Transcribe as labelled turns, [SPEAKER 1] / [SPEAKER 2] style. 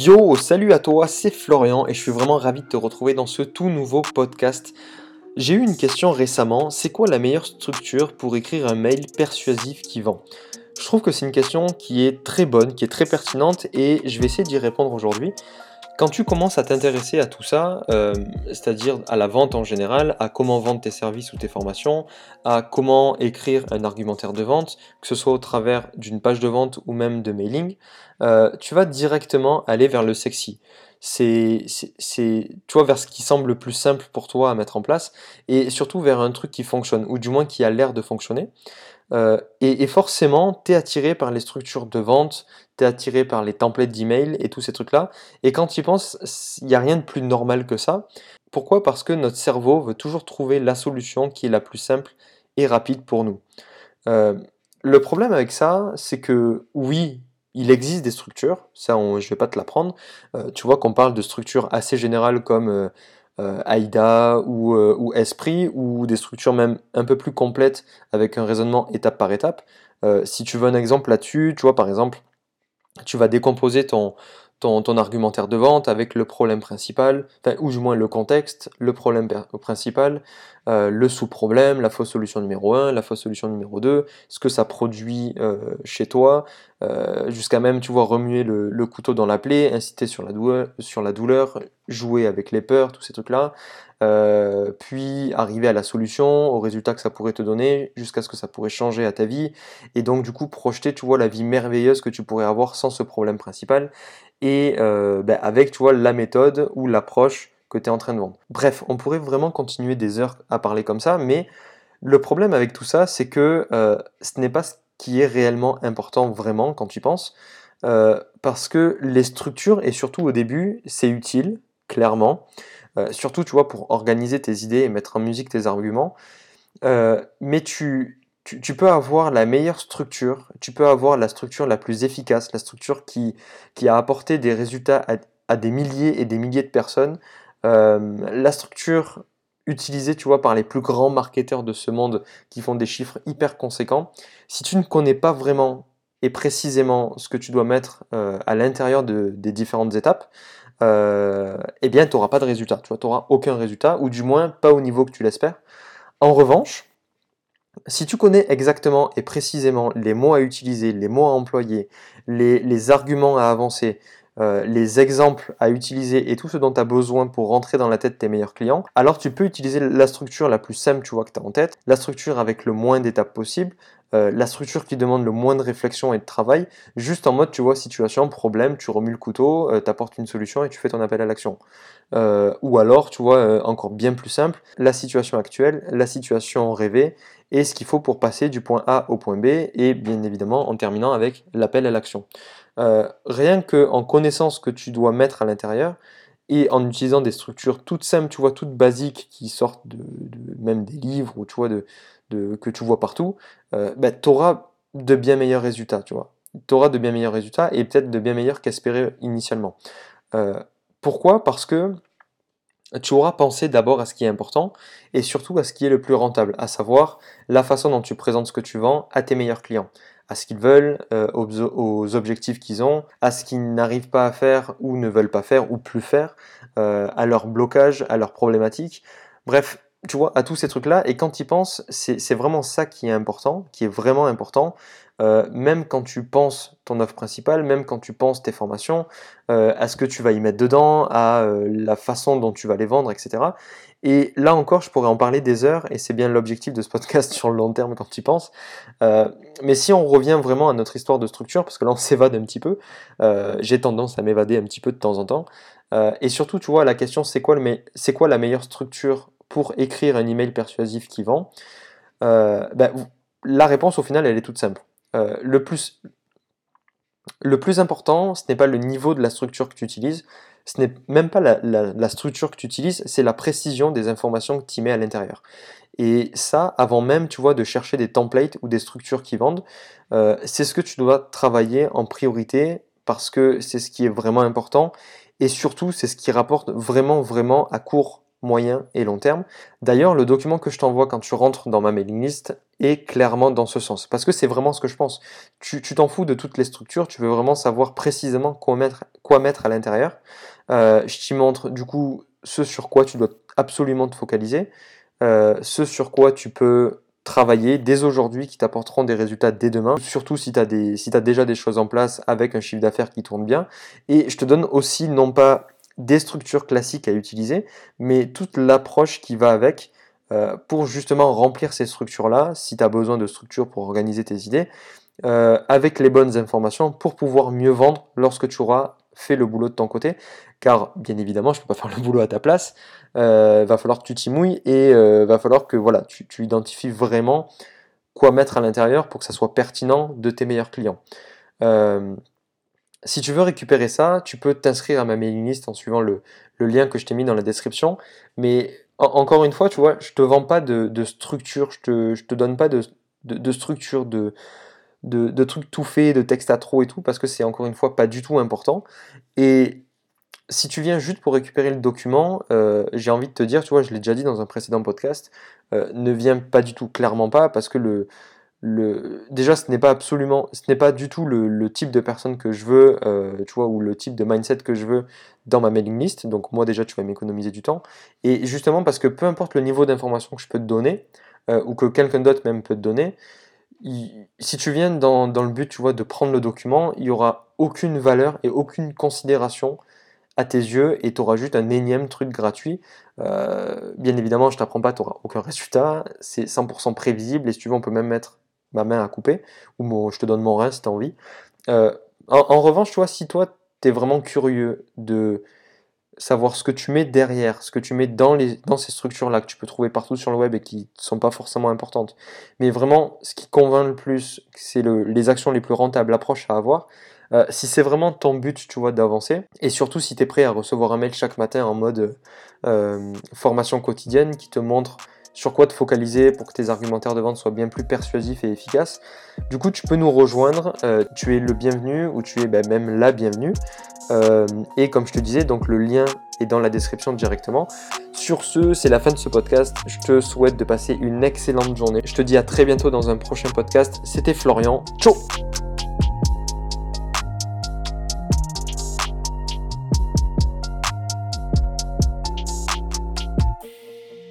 [SPEAKER 1] Yo, salut à toi, c'est Florian et je suis vraiment ravi de te retrouver dans ce tout nouveau podcast. J'ai eu une question récemment, c'est quoi la meilleure structure pour écrire un mail persuasif qui vend? Je trouve que c'est une question qui est très bonne, qui est très pertinente et je vais essayer d'y répondre aujourd'hui. Quand tu commences à t'intéresser à tout ça, euh, c'est-à-dire à la vente en général, à comment vendre tes services ou tes formations, à comment écrire un argumentaire de vente, que ce soit au travers d'une page de vente ou même de mailing, euh, tu vas directement aller vers le sexy. C'est, tu vers ce qui semble le plus simple pour toi à mettre en place et surtout vers un truc qui fonctionne ou du moins qui a l'air de fonctionner. Euh, et, forcément, tu es attiré par les structures de vente, tu es attiré par les templates d'email et tous ces trucs-là. Et quand tu y penses, il n'y a rien de plus normal que ça. Pourquoi? Parce que notre cerveau veut toujours trouver la solution qui est la plus simple et rapide pour nous. Euh, le problème avec ça, c'est que oui, il existe des structures, ça je ne vais pas te l'apprendre. Euh, tu vois qu'on parle de structures assez générales comme AIDA ou, euh, ou, Esprit, ou des structures même un peu plus complètes avec un raisonnement étape par étape. Euh, si tu veux un exemple là-dessus, tu vois par exemple, tu vas décomposer ton, ton, ton, argumentaire de vente avec le problème principal, ou du moins le contexte, le problème principal, euh, le sous-problème, la fausse solution numéro 1, la fausse solution numéro 2, ce que ça produit euh, chez toi, euh, jusqu'à même, tu vois, remuer le, le, couteau dans la plaie, inciter sur la, douleur, sur la douleur, jouer avec les peurs, tous ces trucs-là, euh, puis arriver à la solution, au résultat que ça pourrait te donner, jusqu'à ce que ça pourrait changer à ta vie, et donc du coup projeter, tu vois, la vie merveilleuse que tu pourrais avoir sans ce problème principal, et euh, ben, avec, tu vois, la méthode ou l'approche que tu es en train de vendre. Bref, on pourrait vraiment continuer des heures à parler comme ça, mais le problème avec tout ça, c'est que euh, ce n'est pas ce qui est réellement important vraiment quand tu penses, parce que les structures, et surtout au début, c'est utile, clairement, euh, surtout, tu vois, pour organiser tes idées et mettre en musique tes arguments. Euh, mais tu, tu, peux avoir la meilleure structure, tu peux avoir la structure la plus efficace, la structure qui, qui a apporté des résultats à, des milliers et des milliers de personnes. Euh, la structure utilisée, tu vois, par les plus grands marketeurs de ce monde qui font des chiffres hyper conséquents. Si tu ne connais pas vraiment et précisément ce que tu dois mettre à l'intérieur de, des différentes étapes, eh bien, tu n'auras pas de résultat. Tu n'auras aucun résultat, ou du moins pas au niveau que tu l'espères. En revanche, si tu connais exactement et précisément les mots à utiliser, les mots à employer, les, arguments à avancer, euh, les exemples à utiliser et tout ce dont tu as besoin pour rentrer dans la tête de tes meilleurs clients, alors tu peux utiliser la structure la plus simple tu vois, que tu as en tête, la structure avec le moins d'étapes possible, euh, la structure qui demande le moins de réflexion et de travail, juste en mode, tu vois, situation, problème, tu remues le couteau, euh, tu apportes une solution et tu fais ton appel à l'action. Euh, ou alors, tu vois, encore bien plus simple, la situation actuelle, la situation rêvée et ce qu'il faut pour passer du point A au point B et bien évidemment en terminant avec l'appel à l'action. rien que en connaissant ce que tu dois mettre à l'intérieur, et en utilisant des structures toutes simples, tu vois, toutes basiques qui sortent de, même des livres ou tu vois de, que tu vois partout, euh, bah, tu auras de bien meilleurs résultats, tu vois. Tu auras de bien meilleurs résultats et peut-être de bien meilleurs qu'espéré initialement. Euh, pourquoi? Parce que tu auras pensé d'abord à ce qui est important et surtout à ce qui est le plus rentable, à savoir la façon dont tu présentes ce que tu vends à tes meilleurs clients, à ce qu'ils veulent, euh, aux, objectifs qu'ils ont, à ce qu'ils n'arrivent pas à faire ou ne veulent pas faire ou plus faire, à leur blocage, à leurs problématiques. Bref, tu vois, à tous ces trucs-là. Et quand tu y penses, c'est vraiment ça qui est important, qui est vraiment important. Euh, même quand tu penses ton offre principale, même quand tu penses tes formations, euh, à ce que tu vas y mettre dedans, à euh, la façon dont tu vas les vendre, etc. Et là encore, je pourrais en parler des heures, et c'est bien l'objectif de ce podcast sur le long terme quand tu y penses. mais si on revient vraiment à notre histoire de structure, parce que là on s'évade un petit peu, j'ai tendance à m'évader un petit peu de temps en temps. et surtout, tu vois, la question c'est quoi, quoi la meilleure structure pour écrire un email persuasif qui vend euh, ben, La réponse au final, elle est toute simple. Euh, le, plus, important, ce n'est pas le niveau de la structure que tu utilises, ce n'est même pas la, structure que tu utilises, c'est la précision des informations que tu mets à l'intérieur. Et ça, avant même, tu vois, de chercher des templates ou des structures qui vendent, euh, c'est ce que tu dois travailler en priorité parce que c'est ce qui est vraiment important et surtout, c'est ce qui rapporte vraiment, vraiment à court moyen et long terme. D'ailleurs, le document que je t'envoie quand tu rentres dans ma mailing list est clairement dans ce sens. Parce que c'est vraiment ce que je pense. Tu t'en fous de toutes les structures, tu veux vraiment savoir précisément quoi mettre, à l'intérieur. Euh, je t'y montre du coup ce sur quoi tu dois absolument te focaliser, euh, ce sur quoi tu peux travailler dès aujourd'hui qui t'apporteront des résultats dès demain, surtout si tu si as déjà des choses en place avec un chiffre d'affaires qui tourne bien. Et je te donne aussi non pas des structures classiques à utiliser, mais toute l'approche qui va avec euh, pour justement remplir ces structures-là, si tu as besoin de structures pour organiser tes idées, euh, avec les bonnes informations pour pouvoir mieux vendre lorsque tu auras fait le boulot de ton côté, car bien évidemment, je ne peux pas faire le boulot à ta place, euh, va falloir que tu t'y mouilles et va falloir que voilà, tu, identifies vraiment quoi mettre à l'intérieur pour que ça soit pertinent de tes meilleurs clients. Si tu veux récupérer ça, tu peux t'inscrire à ma mailing list en suivant le, lien que je t'ai mis dans la description. Mais encore une fois, tu vois, je te vends pas de, structure, je te, te donne pas de, structure, de, trucs tout faits, de texte à trop et tout, parce que c'est encore une fois pas du tout important. Et si tu viens juste pour récupérer le document, euh, j'ai envie de te dire, tu vois, je l'ai déjà dit dans un précédent podcast, euh, ne viens pas du tout, clairement pas, parce que le, le déjà ce n'est pas absolument, ce n'est pas du tout le, type de personne que je veux, euh, tu vois, ou le type de mindset que je veux dans ma mailing list. Donc moi déjà, tu vas m'économiser du temps. Et justement parce que peu importe le niveau d'information que je peux te donner, ou que quelqu'un d'autre même peut te donner, si tu viens dans, le but, tu vois, de prendre le document, il n'y aura aucune valeur et aucune considération à tes yeux et tu auras juste un énième truc gratuit. Euh, bien évidemment, je t'apprends pas, tu n'auras aucun résultat, c'est 100% prévisible et si tu veux, on peut même mettre ma main à couper ou je te donne mon rein si tu as envie. Euh, en, en, revanche, tu vois, si toi, tu es vraiment curieux de savoir ce que tu mets derrière, ce que tu mets dans, les, dans ces structures-là que tu peux trouver partout sur le web et qui ne sont pas forcément importantes. Mais vraiment, ce qui convainc le plus, c'est le, les actions les plus rentables, l'approche à avoir. Euh, si c'est vraiment ton but, tu vois, d'avancer, et surtout si tu es prêt à recevoir un mail chaque matin en mode euh, formation quotidienne qui te montre sur quoi te focaliser pour que tes argumentaires de vente soient bien plus persuasifs et efficaces. Du coup, tu peux nous rejoindre, euh, tu es le bienvenu ou tu es ben, même la bienvenue. Euh, et comme je te disais, donc le lien est dans la description directement. Sur ce, c'est la fin de ce podcast. Je te souhaite de passer une excellente journée. Je te dis à très bientôt dans un prochain podcast. C'était Florian. Ciao